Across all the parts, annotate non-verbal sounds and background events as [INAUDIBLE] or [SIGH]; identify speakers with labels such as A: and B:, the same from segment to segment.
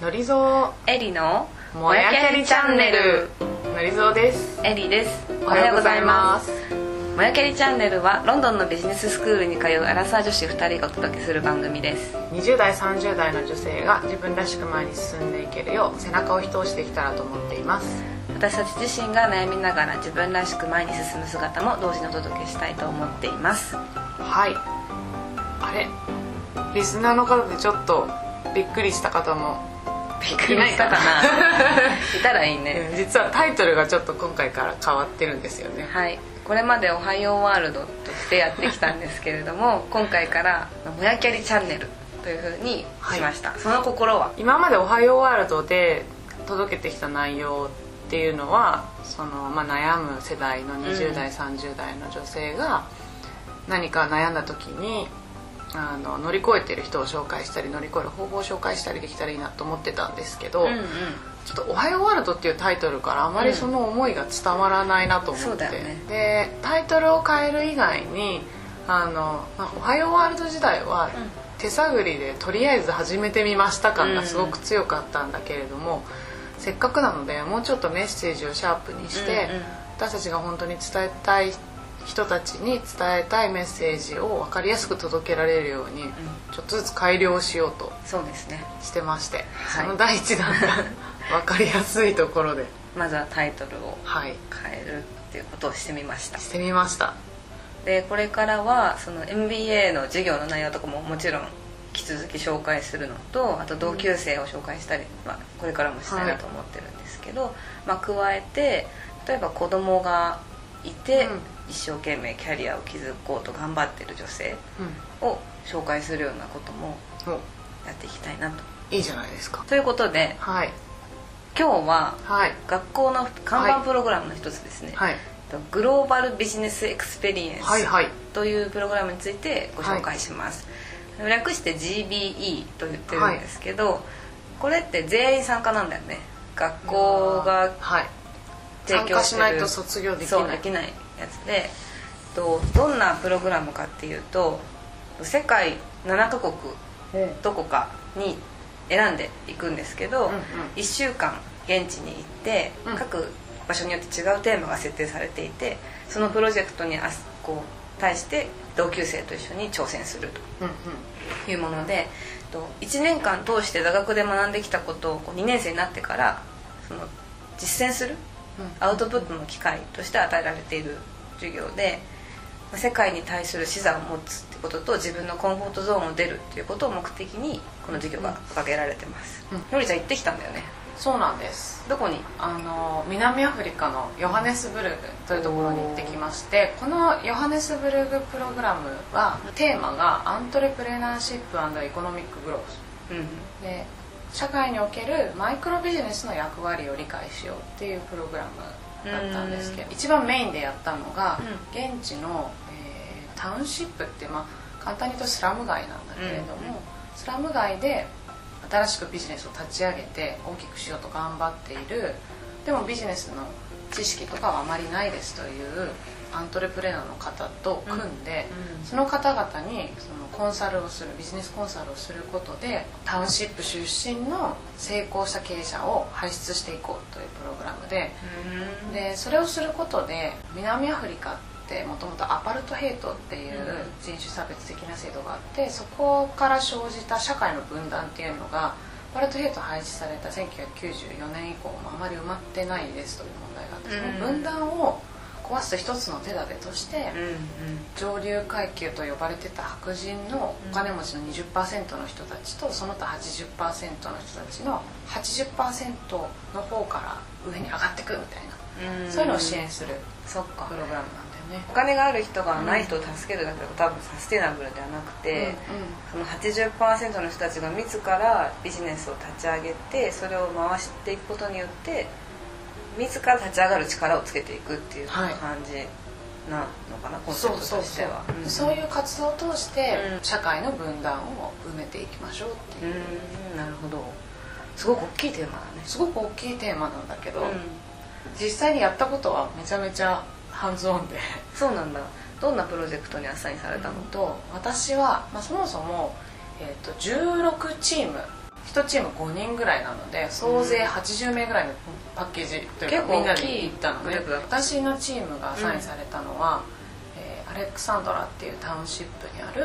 A: のりぞ
B: エリの
A: うもやキャリチャンネル。のりぞうです。
B: エリです。
A: おはようございます。
B: もやキャリチャンネルはロンドンのビジネススクールに通うアラサー女子2人がお届けする番組です。
A: 20代30代の女性が自分らしく前に進んでいけるよう背中を一押しできたらと思っています。
B: 私たち自身が悩みながら自分らしく前に進む姿も同時にお届けしたいと思っています。
A: はい。あれ？リスナーの方でちょっとびっくりした方も
B: びっくりしたかな。いたらいいね。[LAUGHS]
A: うん実はタイトルがちょっと今回から変わってるんですよね。
B: はい。これまで「おはようワールド」としてやってきたんですけれども今回から「もやキャリチャンネル」というふうにしました、その心は？
A: 今まで「おはようワールド」で届けてきた内容っていうのはその、まあ、悩む世代の20代、30代の女性が何か悩んだ時にあの乗り越えてる人を紹介したり乗り越える方法を紹介したりできたらいいなと思ってたんですけど、
B: うんうん。
A: ちょっと「おはようワールド」っていうタイトルからあまりその思いが伝わらないなと思って、
B: そうだよね。
A: でタイトルを変える以外に「あのまあ、おはようワールド」時代は手探りでとりあえず始めてみました感がすごく強かったんだけれども、せっかくなのでもうちょっとメッセージをシャープにして、
B: うんうん。
A: 私たちが本当に伝えたい人たちに伝えたいメッセージを分かりやすく届けられるように、ちょっとずつ改良しようと
B: そうですね。
A: してまして、
B: はい。
A: その第一弾が [LAUGHS] 分かりやすいところで。
B: まずはタイトルを
A: はい。
B: 変えるっていうことをしてみました。
A: してみました。
B: でこれからはその MBA の授業の内容とかももちろん引き続き紹介するのとあと同級生を紹介したり、まあ、これからもしたいなと思ってるんですけど、まあ、加えて例えば子供がいて、
A: うん
B: 一生懸命キャリアを築こうと頑張ってる女性を紹介するようなこともやっていきたいなと。
A: いいじゃないですか。
B: ということで
A: はい。
B: 今日は
A: はい。
B: 学校の看板プログラムの一つですね、
A: はい。
B: グローバルビジネスエクスペリエンス
A: はいはい。
B: というプログラムについてご紹介します、略して GBE と言ってるんですけど、これって全員参加なんだよね。学校が
A: はい。
B: 提
A: 参
B: 供してる。
A: 加しないと卒業できない
B: やつでとどんなプログラムかっていうと世界7カ国どこかに選んでいくんですけど、
A: うんうん。
B: 1週間現地に行って、
A: うん。
B: 各場所によって違うテーマが設定されていてそのプロジェクトにあすこう対して同級生と一緒に挑戦する
A: うんうん。
B: というものでと1年間通して座学で学んできたことをこう2年生になってからその実践するアウトプットの機会として与えられている授業でまあ世界に対する視座を持つってことと自分のコンフォートゾーンを出るっていうことを目的にこの授業が掲げられてます、
A: うん。
B: のりちゃん行ってきたんだよね。
A: そうなんです。
B: どこに？
A: あの南アフリカのヨハネスブルグというところに行ってきましてこのヨハネスブルグプログラムはテーマがアントレプレナーシップエコノミックグロース。
B: うん。
A: で社会におけるマイクロビジネスの役割を理解しようっていうプログラムだったんですけど一番メインでやったのが、現地の、えータウンシップって、まあ、簡単に言うとスラム街なんだけれども、スラム街で新しくビジネスを立ち上げて大きくしようと頑張っている。でもビジネスの知識とかはあまりないですというアントレプレナーの方と組んで、
B: うん
A: その方々にそのコンサルをするビジネスコンサルをすることでタウンシップ出身の成功した経営者を輩出していこうというプログラムででそれをすることで南アフリカってもともとアパルトヘイトっていう人種差別的な制度があってそこから生じた社会の分断っていうのがアパルトヘイト廃止された1994年以降もあまり埋まってないですという問題があってその分断を壊す一つの手立てとして
B: うんうん。
A: 上流階級と呼ばれてた白人のお金持ちの20%の人たちとその他80%の人たちの80%の方から上に上がってくみたいな、
B: うん。
A: そういうのを支援する
B: そっか。
A: プログラムなんだよね。
B: お金がある人がない人を助けるだけだと多分サステナブルではなくて、その80%の人たちが自らビジネスを立ち上げてそれを回していくことによって自ら立ち上がる力をつけていくっていう感
A: はい。
B: じなのかな、コンセプトとしては、ん。
A: そういう活動を通して
B: うん。
A: 社会の分断を埋めていきましょうっていう、
B: うんなるほど。すごく大きいテーマだね。
A: すごく大きいテーマなんだけど、
B: うん。
A: 実際にやったことはめちゃめちゃハンズオンで。
B: そうなんだ。どんなプロジェクトにアサインされたの、
A: と私は、まあ、そもそも、えー、と16チーム1チーム5人ぐらいなので総勢80名ぐらいのパッケージという
B: 結構
A: かみんなで行ったのね。
B: グループだ
A: 私のチームがアサインされたのは、えーアレクサンドラっていうタウンシップにある、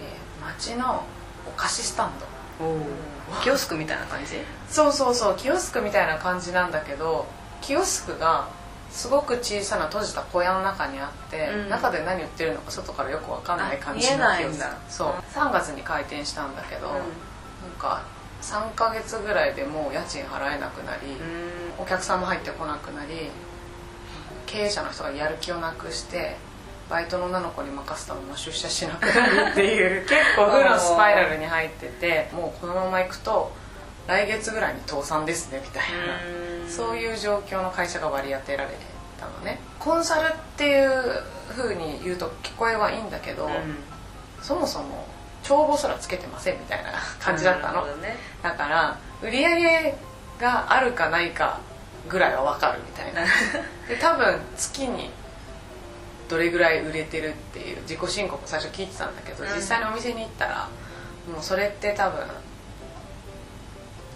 A: えー町のお菓子スタンド。
B: おキオスクみたいな感じ？
A: そうそうそうキオスクみたいな感じなんだけどキオスクがすごく小さな閉じた小屋の中にあって、
B: うん。
A: 中で何売ってるのか外からよく分かんない感じのそう。3月に開店したんだけど、なんか3ヶ月ぐらいでもう家賃払えなくなり、
B: うん。
A: お客さんも入ってこなくなり経営者の人がやる気をなくしてバイトの女の子に任せたまま出社しなくなる [LAUGHS] っていう結構負のスパイラルに入っててもうこのままいくと来月ぐらいに倒産ですねみたいな。そういう状況の会社が割り当てられたのね。コンサルっていう風に言うと聞こえはいいんだけど、そもそも帳簿すらつけてませんみたいな感じだったの、
B: ね。
A: だから売り上げがあるかないかぐらいは分かるみたいな。[LAUGHS] で多分月にどれぐらい売れてるっていう自己申告を最初聞いてたんだけど、
B: うん。
A: 実際にお店に行ったらもうそれって多分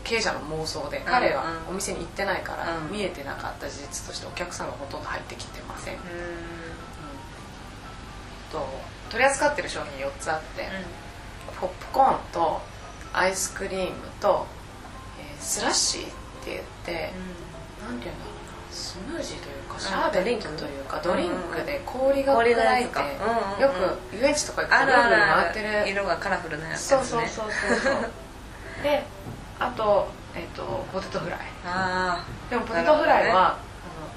A: 経営者の妄想で彼はお店に行ってないから
B: うん。
A: 見えてなかった事実としてお客さんがほとんど入ってきてません、うん。と取り扱ってる商品4つあって、ポップコーンとアイスクリームと、えースラッシーって言って、なんていうんだろうなスムージーというかシャーベットというかドリンクで氷が砕いて
B: うんうんうん。
A: よく遊園地とか行くとぐるぐる回
B: あ
A: ってる。
B: る色がカラフルなやつね。
A: そうそうそうそう [LAUGHS] であと,、えっとポテトフライ。
B: あ
A: でもポテトフライは、あ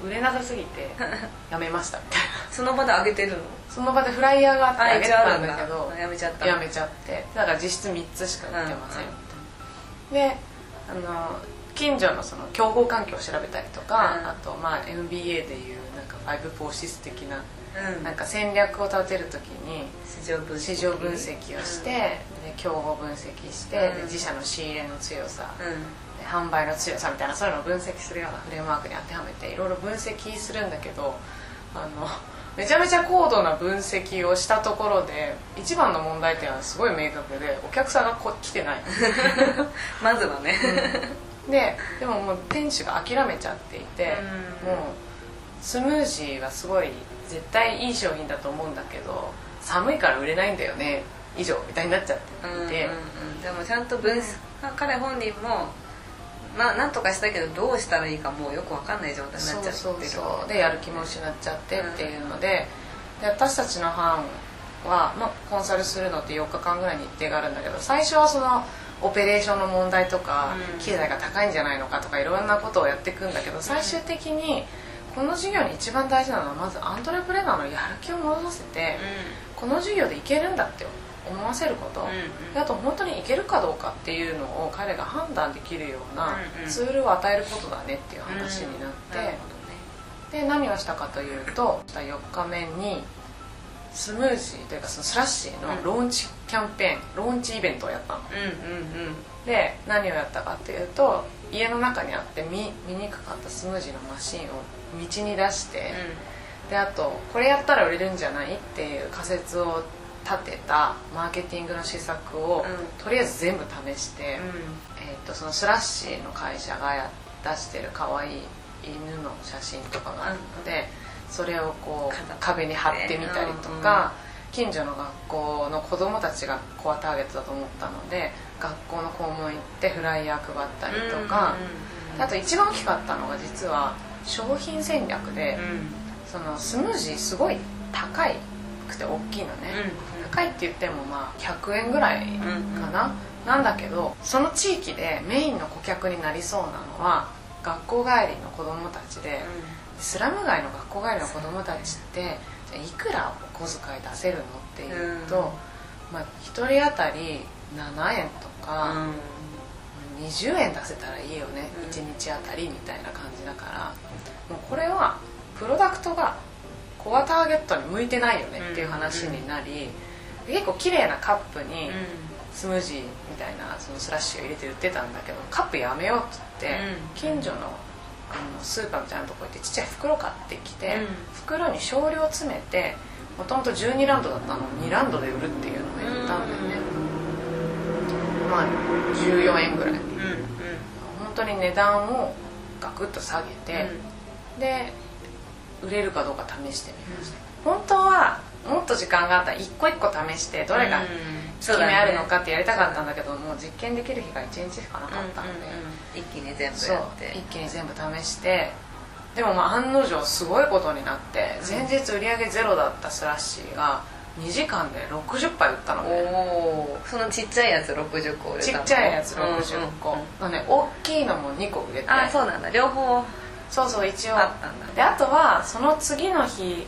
A: の売れなさすぎて [LAUGHS] やめましたみたいな。
B: あその場であげてるの？
A: その場でフライヤーがあってあげてたんだけ
B: あ
A: ど
B: やめちゃった。
A: やめちゃって。だから実質3つしか売ってません、であの近所のその競合環境を調べたりとか、
B: うん。
A: あとまあ MBA でいうなんか5フォーシス的な
B: うん。
A: なんか戦略を立てる時に
B: 市場分析。
A: 市場分析をして、で競合分析して、
B: うん。
A: で自社の仕入れの強さ、販売の強さみたいなそういうのを分析するようなフレームワークに当てはめていろいろ分析するんだけどあのめちゃめちゃ高度な分析をしたところで一番の問題点はすごい明確でお客さんがこ来てない。[LAUGHS]
B: まずはね。
A: ででももう店主が諦めちゃっていて、
B: うん。
A: もうスムージーはすごい絶対いい商品だと思うんだけど寒いから売れないんだよね以上みたいになっちゃっていて、
B: うんうんうん。でもちゃんと分析彼本人もまあなんとかしたけどどうしたらいいかもうよくわかんない状態になっちゃってる
A: そうそうでやる気も失っちゃってっていうので,、で私たちの班は、まあ、コンサルするのって4日間ぐらい日程があるんだけど最初はそのオペレーションの問題とか、
B: うん。
A: 経済が高いんじゃないのかとかいろんなことをやっていくんだけど最終的にこの授業に一番大事なのはまずアントレプレナーのやる気を戻させて、この授業でいけるんだって思わせること、
B: うんうん。
A: であと本当にいけるかどうかっていうのを彼が判断できるような
B: うんうん。
A: ツールを与えることだねっていう話になって、
B: なるほ
A: で何をしたかというと4日目にスムージーというかそのスラッシーのローンチキャンペーンローンチイベントをやったの。
B: うんうんうん。
A: で何をやったかっていうと家の中にあって見見にくかったスムージーのマシンを道に出して、であとこれやったら売れるんじゃないっていう仮説を立てたマーケティングの施策を、
B: うん。
A: とりあえず全部試して、
B: うん。
A: えー、とそのスラッシーの会社がや出してる可愛い犬の写真とかがあるので、それをこう壁に貼ってみたりとか、近所の学校の子供たちがコアターゲットだと思ったので学校の校門行ってフライヤー配ったりとか、あと一番大きかったのが実は商品戦略で、そのスムージーすごい高いくて大きいのね、高いって言ってもまあ100円ぐらいかな、なんだけどその地域でメインの顧客になりそうなのは学校帰りの子供たちで、スラム街の学校帰りの子供たちってじゃあいくらお小遣い出せるのっていうと、
B: うん。
A: まあ、1人当たり7円とか、20円出せたらいいよね、
B: うん。
A: 1日あたりみたいな感じだからもうこれはプロダクトがコアターゲットに向いてないよねっていう話になり、結構綺麗なカップにスムージーみたいなそのスラッシュを入れて売ってたんだけどカップやめようって言って、
B: うん。
A: 近所のあのスーパーみたいなとこ行ってちっちゃい袋買ってきて、
B: うん。
A: 袋に少量詰めてもともと12ランドだったのを2ランドで売るっていうのをやったんだよね、まあ14円ぐらい。本当に値段をガクッと下げて、で売れるかどうか試してみました、本当はもっと時間があったら一個一個試してどれが効き目あるのかってやりたかったんだけどもう実験できる日が1日しかなかったので、
B: 一気に全部やって。
A: 一気に全部試して。でもまあ案の定すごいことになって前日売り上げゼロだったスラッシーが2時間で60杯売ったの
B: お
A: ね。
B: おそのちっちゃいやつ60個売れた
A: ち
B: の
A: っちゃいやつ60個、のね大きいのも2個売れて。
B: あそうなんだ両方
A: そうそう一応
B: あったんだ
A: であとはその次の日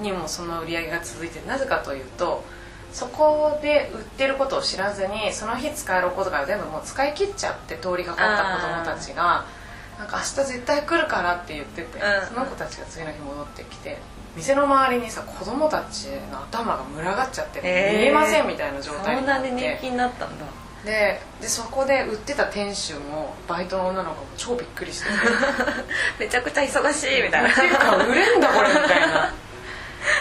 A: にもその売り上げが続いてなぜかというとそこで売ってることを知らずにその日使えることが全部もう使い切っちゃって通りかかった子供たちがなんか明日絶対来るからって言ってて、
B: うん。
A: その子たちが次の日戻ってきて店の周りにさ子供たちの頭が群がっちゃって見えませんみたいな状態
B: そんな
A: になって。
B: に人気になったんだ。
A: ででそこで売ってた店主もバイトの女の子も超びっくりしてて。[LAUGHS]
B: めちゃくちゃ忙しいみたいな。
A: っていうか売れんだこれみたいな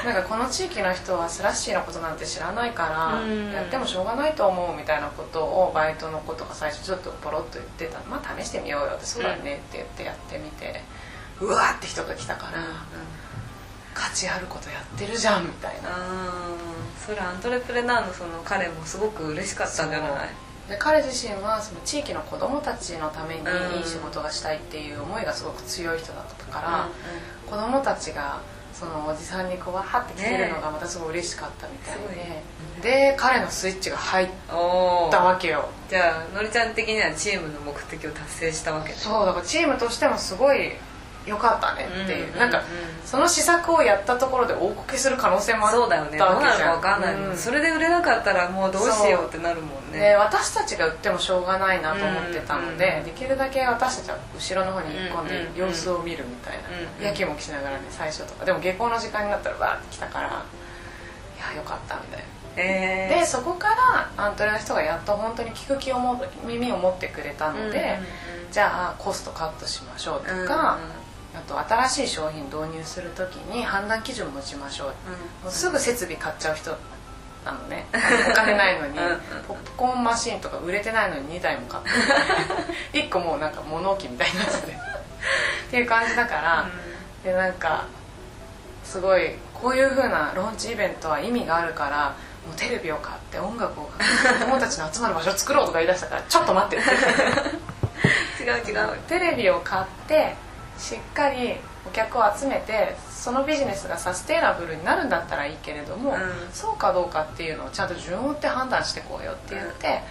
A: なんかこの地域の人はスラッシーのことなんて知らないから
B: うん。
A: やってもしょうがないと思うみたいなことをバイトの子とか最初ちょっとポロッと言ってた。まあ試してみようよってそうだねって言ってやってみて。うわーって人が来たから価値あることやってるじゃんみたいな。
B: それアントレプレナーのその彼もすごく嬉しかったんじゃない？
A: で彼自身はその地域の子供たちのために
B: うん。
A: いい仕事がしたいっていう思いがすごく強い人だったから、
B: うん。
A: 子供たちがそのおじさんにこうわはって来てるのがまたすごい嬉しかったみたいで、で彼のスイッチが入ったわけよ。
B: じゃあのりちゃん的にはチームの目的を達成したわけね。
A: そうだからチームとしてもすごい良かったねっていう、
B: うん
A: なんか
B: うん。
A: その施策をやったところで大こけする可能性もあった
B: そうだよね。どうなるか分かんない。
A: うん。
B: それで売れなかったらもうどうしようってなるもん
A: で
B: ね
A: 私たちが売ってもしょうがないなと思ってたので、
B: うん
A: できるだけ私たちは後ろの方に行き込んで
B: うん
A: 様子を見るみたい
B: うん
A: な、やきもきしながらね最初とか。でも下校の時間になったらバーって来たからいやよかったみたいな。
B: え
A: でそこからアントレの人がやっと本当に聞く気をも耳を持ってくれたので、
B: うんうんうん
A: じゃあコストカットしましょうとか、あと新しい商品導入する時に判断基準持ちましょう、もうすぐ設備買っちゃう人なのね。[LAUGHS] お金ないのに。
B: うん。うん
A: ポップコーンマシンとか売れてないのに2台も買って。[LAUGHS] 1個もうなんか物置みたいなやつでって。[LAUGHS] いう感じだから、でなんかすごいこういう風なローンチイベントは意味があるからもうテレビを買って音楽を買って子供たちの集まる場所を作ろうとか言い出したからちょっと待ってって。
B: 違う違う。
A: テレビを買ってしっかりお客を集めてそのビジネスがサステイナブルになるんだったらいいけれども、
B: うん。
A: そうかどうかっていうのをちゃんと順を追って判断してこうよって言って、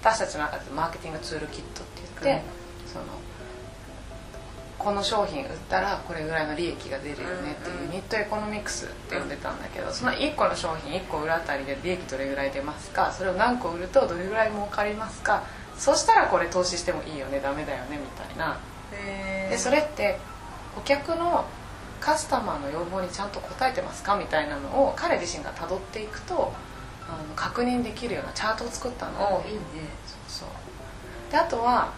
A: 私たちの中でマーケティングツールキットって言って、そのこの商品売ったらこれぐらいの利益が出るよねっていう、
B: うん
A: ニットエコノミクスって呼んでたんだけどその1個の商品1個売るあたりで利益どれぐらい出ますかそれを何個売るとどれぐらい儲かりますかそしたらこれ投資してもいいよねダメだよねみたいな。
B: へー
A: でそれって顧客のカスタマーの要望にちゃんと応えてますか？みたいなのを彼自身が辿っていくとあの確認できるようなチャートを作ったの。
B: おいいね。
A: そうであとは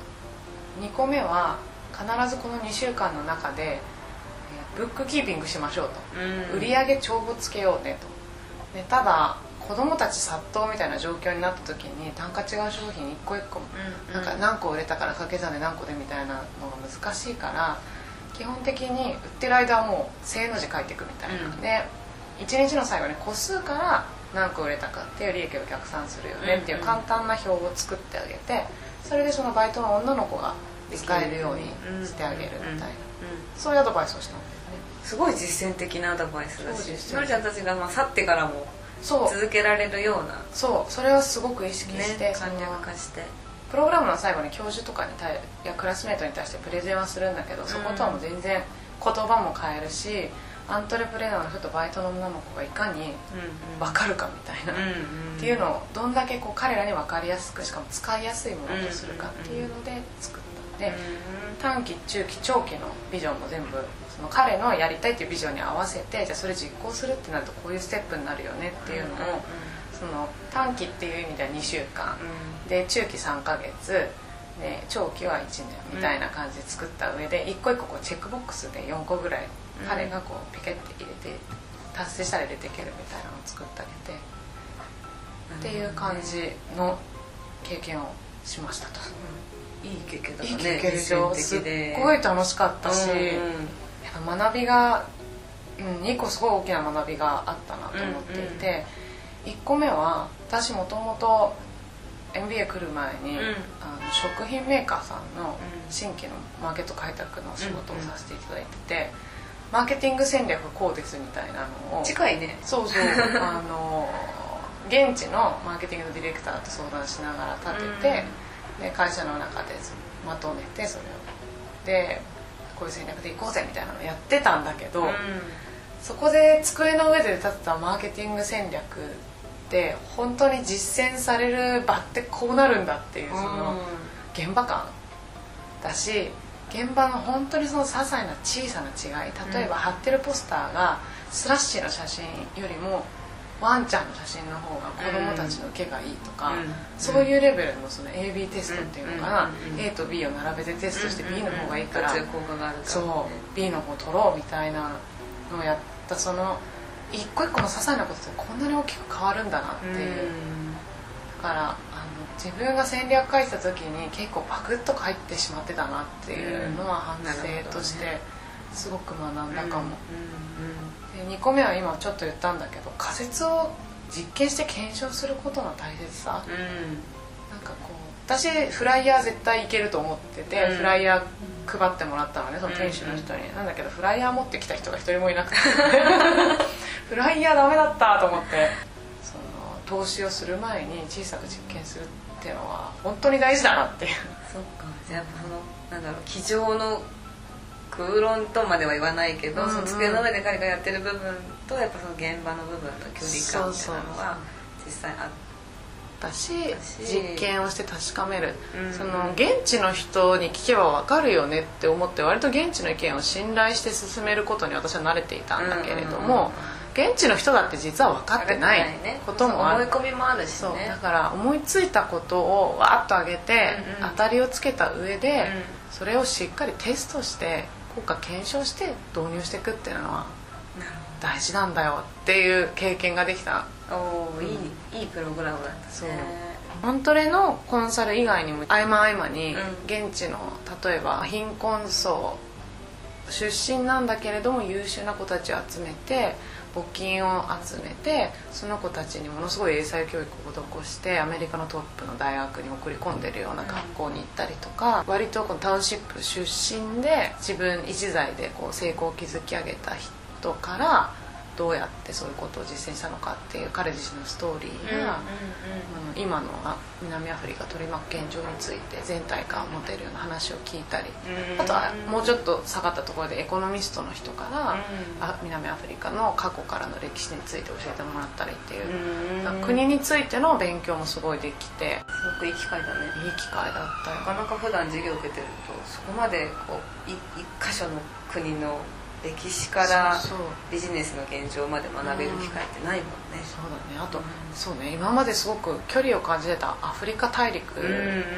A: 2個目は必ずこの2週間の中でえーブックキーピングしましょうと、
B: うん。
A: 売上帳簿つけようねと。でただ子供たち殺到みたいな状況になった時に単価違う商品一個一個
B: うん
A: なんか何個売れたから掛け算で何個でみたいなのが難しいから基本的に売ってる間はもう正の字書いていくみたいな、
B: うん。
A: で1日の最後に個数から何個売れたかっていう利益を逆算するよねっていう簡単な表を作ってあげてそれでそのバイトの女の子が使えるようにしてあげるみたいな。そういうアドバイスをしたんだよね。
B: すごい実践的なアドバイスだしのりちゃんたちがまあ去ってからも続けられるような。
A: そう。それはすごく意識して、
B: ね簡略化して。
A: プログラムの最後に教授とかに対やクラスメートに対してプレゼンはするんだけどそことはもう全然言葉も変えるしアントレプレーナーの人とバイトの女の子がいかに分かるかみたいな、
B: うんうん。
A: っていうのをどんだけこう彼らに分かりやすくしかも使いやすいものとするかっていうので作ったで短期中期長期のビジョンも全部その彼のやりたいっていうビジョンに合わせてじゃあそれ実行するってなるとこういうステップになるよねっていうのを、その短期っていう意味では2週間、で中期3ヶ月。で長期は1年みたいな感じで作った上で一個一個こうチェックボックスで4個ぐらい
B: うん。
A: 彼がこうピケって入れて達成したら入れていけるみたいなのを作ってあげてっていう感じの経験をしましたと、
B: うん、いい経験だった
A: ね
B: いい経験すっ
A: ごい楽しかったし、
B: うんうん、
A: やっぱ学びが、うん、2個すごい大きな学びがあったなと思っていて、うんうん、1個目は私もともと MBA 来る前に、うん、あの食品メーカーさんの新規のマーケット開拓の仕事をさせていただいてて、マーケティング戦略こうですみたいなのを
B: 近いね。
A: そうそう [LAUGHS] あの現地のマーケティングのディレクターと相談しながら立てて、で会社の中でまとめてそれを。でこういう戦略でいこうぜみたいなのやってたんだけど、そこで机の上で立てたマーケティング戦略って本当に実践される場ってこうなるんだっていうその現場感だし現場の本当にその些細な小さな違い例えば貼ってるポスターがスラッシーの写真よりもワンちゃんの写真の方が子供たちの受けがいいとか、そういうレベルのその AB テストっていうのかな、A と B を並べてテストして B の方がいいから、そう B の方取ろうみたいなのをやったその一個一個の些細なことってこんなに大きく変わるんだなっていう、だからあの自分が戦略書いてた時に結構パクッと書いてしまってたなっていうのは反省としてすごく学んだかも、で2個目は今ちょっと言ったんだけど仮説を実験して検証することの大切さ、うん、なんかこう私フライヤー絶対いけると思ってて、うん、フライヤー配ってもらったのねその店主の人に、うん、なんだけどフライヤー持ってきた人が一人もいなくて。[LAUGHS] フライヤーダメだったと思って。その投資をする前に小さく実験するっていうのは本当に大事だなっていう。
B: そっか。じゃあのなんだろう机上の空論とまでは言わないけど、うんうん、その机の上で彼がやってる部分とやっぱその現場の部分の距離感みたいなのが実際あった
A: し実験をして確かめる、うん、その現地の人に聞けば分かるよねって思って割と現地の意見を信頼して進めることに私は慣れていたんだけれども、現地の人だって実は分かってないこともある、
B: ね、思い込みもあるし、
A: ね、だから思いついたことをわっと上げて、うんうん、当たりをつけた上で、うん、それをしっかりテストして効果検証して導入していくっていうのは大事なんだよっていう経験ができた。
B: おお、うん、いいいいプログラムだったね。そう。
A: モントレのコンサル以外にも合間合間に現地の例えば貧困層出身なんだけれども優秀な子たちを集めて募金を集めてその子たちにものすごい英才教育を施してアメリカのトップの大学に送り込んでるような学校に行ったりとか、割とこのタウンシップ出身で自分一材でこう成功を築き上げた人からどうやってそういうことを実践したのかっていう彼自身のストーリーや、うん、今の南アフリカ取り巻く現状について全体感を持てるような話を聞いたり、あとはもうちょっと下がったところでエコノミストの人から、あ南アフリカの過去からの歴史について教えてもらったりっていう、国についての勉強もすごいできて
B: すごくいい機会だね。
A: いい機会だったよ。
B: なかなか普段授業を受けてるとそこまでこう一箇所の国の歴史からビジネスの現状まで学べる機会ってないもんね、
A: そうだね。あと、うん、そうね。今まですごく距離を感じてたアフリカ大陸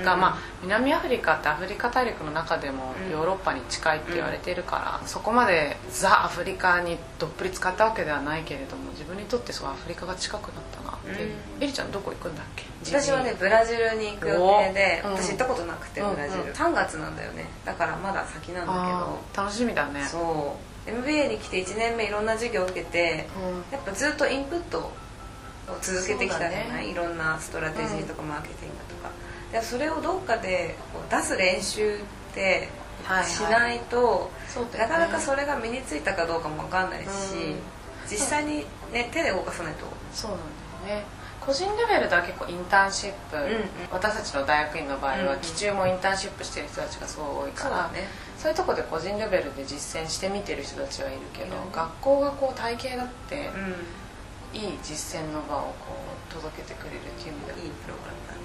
A: が、まあ、南アフリカってアフリカ大陸の中でもヨーロッパに近いって言われているから、うん、そこまでザ・アフリカにどっぷり使ったわけではないけれども自分にとってそうアフリカが近くなったなって。いう、うん、エリちゃんどこ行くんだっけ？
B: 私はねブラジルに行く予定で、私行ったことなくてブラジル、うんうん、3月なんだよね。だからまだ先なんだ
A: けど。楽しみだね。
B: そう MBA に来て1年目いろんな授業を受けて、うん、やっぱずっとインプットを続けてきたじゃない、ね、いろんなストラテジーとかマーケティングとか、でそれをどっかで出す練習ってしないと、はいはい、なかなかそれが身についたかどうかも分かんないし、うん、実際に、ね、手で動かさないと。
A: そうなんだよね。個人レベルでは結構インターンシップ、うんうん、私たちの大学院の場合は、期中もインターンシップしてる人たちがすごい多いから、ね、そういうとこで個人レベルで実践して見てる人たちはいるけど、うん、学校がこう体系だって、いい実践の場をこう届けてくれるっていう意味で
B: いいプログラムだね。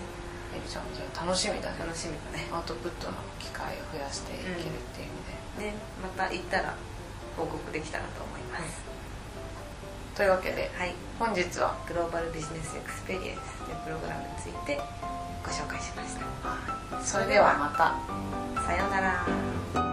A: エリちゃんじゃ楽しみだね。
B: 楽しみだね。
A: アウトプットの機会を増やしていけるっていう意味で、
B: ねまた行ったら報告できたらと思います、
A: というわけで、
B: はい、
A: 本日は？
B: グローバルビジネスエクスペリエンスというプログラムについてご紹介しました、
A: それではまた。
B: さようなら